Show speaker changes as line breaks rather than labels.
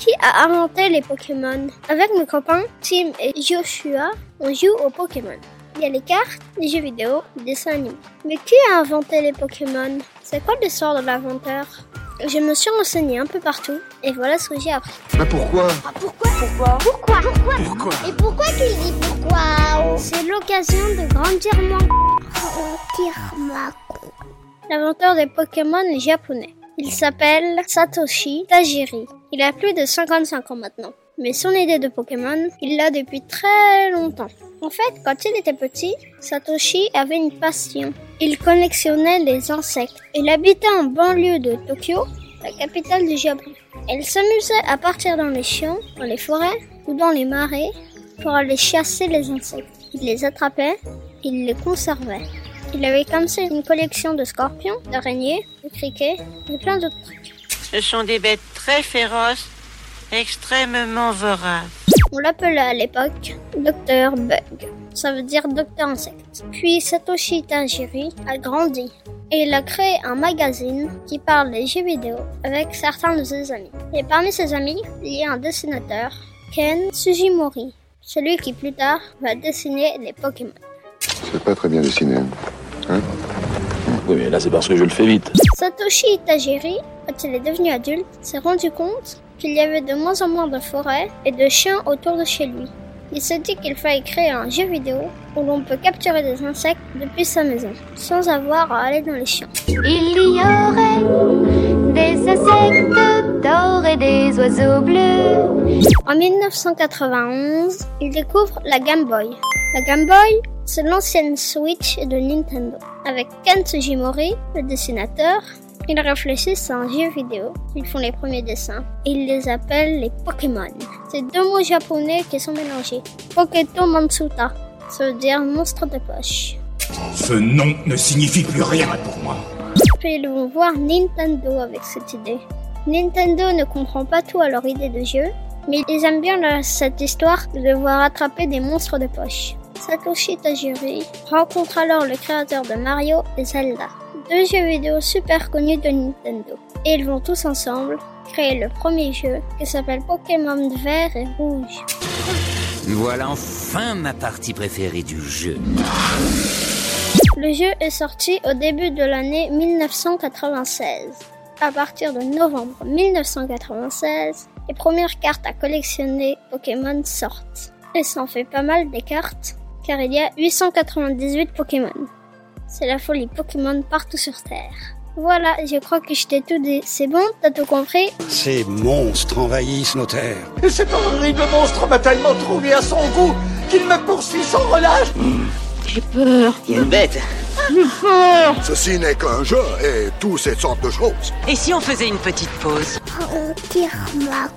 Qui a inventé les Pokémon Avec mes copains, Tim et Joshua, on joue aux Pokémon. Il y a les cartes, les jeux vidéo, les dessins animés. Mais qui a inventé les Pokémon C'est quoi l'histoire de l'inventeur Je me suis renseignée un peu partout et voilà ce que j'ai appris.
Bah pourquoi?
Ah pourquoi? Pourquoi? Pourquoi? Pourquoi?
Pourquoi?
Et pourquoi tu dis pourquoi?
C'est l'occasion de grandir moins.
Grandir ma
L'inventeur des Pokémon est japonais. Il s'appelle Satoshi Tajiri. Il a plus de 55 ans maintenant. Mais son idée de Pokémon, il l'a depuis très longtemps. En fait, quand il était petit, Satoshi avait une passion. Il collectionnait les insectes. Il habitait en banlieue de Tokyo, la capitale du Japon. Il s'amusait à partir dans les champs, dans les forêts ou dans les marais pour aller chasser les insectes. Il les attrapait, il les conservait. Il avait comme ça une collection de scorpions, d'araignées, criquets et plein d'autres trucs.
Ce sont des bêtes très féroces, extrêmement voraces.
On l'appelait à l'époque Docteur Bug. Ça veut dire docteur insecte. Puis Satoshi Tajiri a grandi et il a créé un magazine qui parle des jeux vidéo avec certains de ses amis. Et parmi ses amis, il y a un dessinateur, Ken Sugimori, celui qui plus tard va dessiner les Pokémon.
C'est pas très bien dessiné. Hein?
Oui, mais là, c'est parce que je le fais vite.
Satoshi Tajiri, quand il est devenu adulte, s'est rendu compte qu'il y avait de moins en moins de forêts et de chiens autour de chez lui. Il se dit qu'il fallait créer un jeu vidéo où l'on peut capturer des insectes depuis sa maison, sans avoir à aller dans les champs.
Il y aurait des insectes d'or et des oiseaux bleus.
En 1991, il découvre la Game Boy. La Game Boy, l'ancienne Switch de Nintendo. Avec Ken Sugimori, le dessinateur, ils réfléchissent à un jeu vidéo. Ils font les premiers dessins. Ils les appellent les Pokémon. C'est deux mots japonais qui sont mélangés. Poketo Mansuta, ça veut dire monstre de poche.
Ce nom ne signifie plus rien pour moi.
Puis ils vont voir Nintendo avec cette idée. Nintendo ne comprend pas tout à leur idée de jeu, mais ils aiment bien cette histoire de devoir attraper des monstres de poche. Satoshi Tajiri rencontre alors le créateur de Mario et Zelda, deux jeux vidéo super connus de Nintendo. Et ils vont tous ensemble créer le premier jeu qui s'appelle Pokémon Vert et Rouge.
Voilà enfin ma partie préférée du jeu.
Le jeu est sorti au début de l'année 1996. À partir de novembre 1996, les premières cartes à collectionner Pokémon sortent. Et ça en fait pas mal des cartes, car il y a 898 Pokémon. C'est la folie Pokémon partout sur Terre. Voilà, je crois que je t'ai tout dit. C'est bon? T'as tout compris?
Ces monstres envahissent nos terres.
Et cet horrible monstre m'a tellement trouvé à son goût qu'il me poursuit sans relâche.
Il y a une bête.
Ceci n'est qu'un jeu et toutes ces sortes de choses.
Et si on faisait une petite pause?
Ma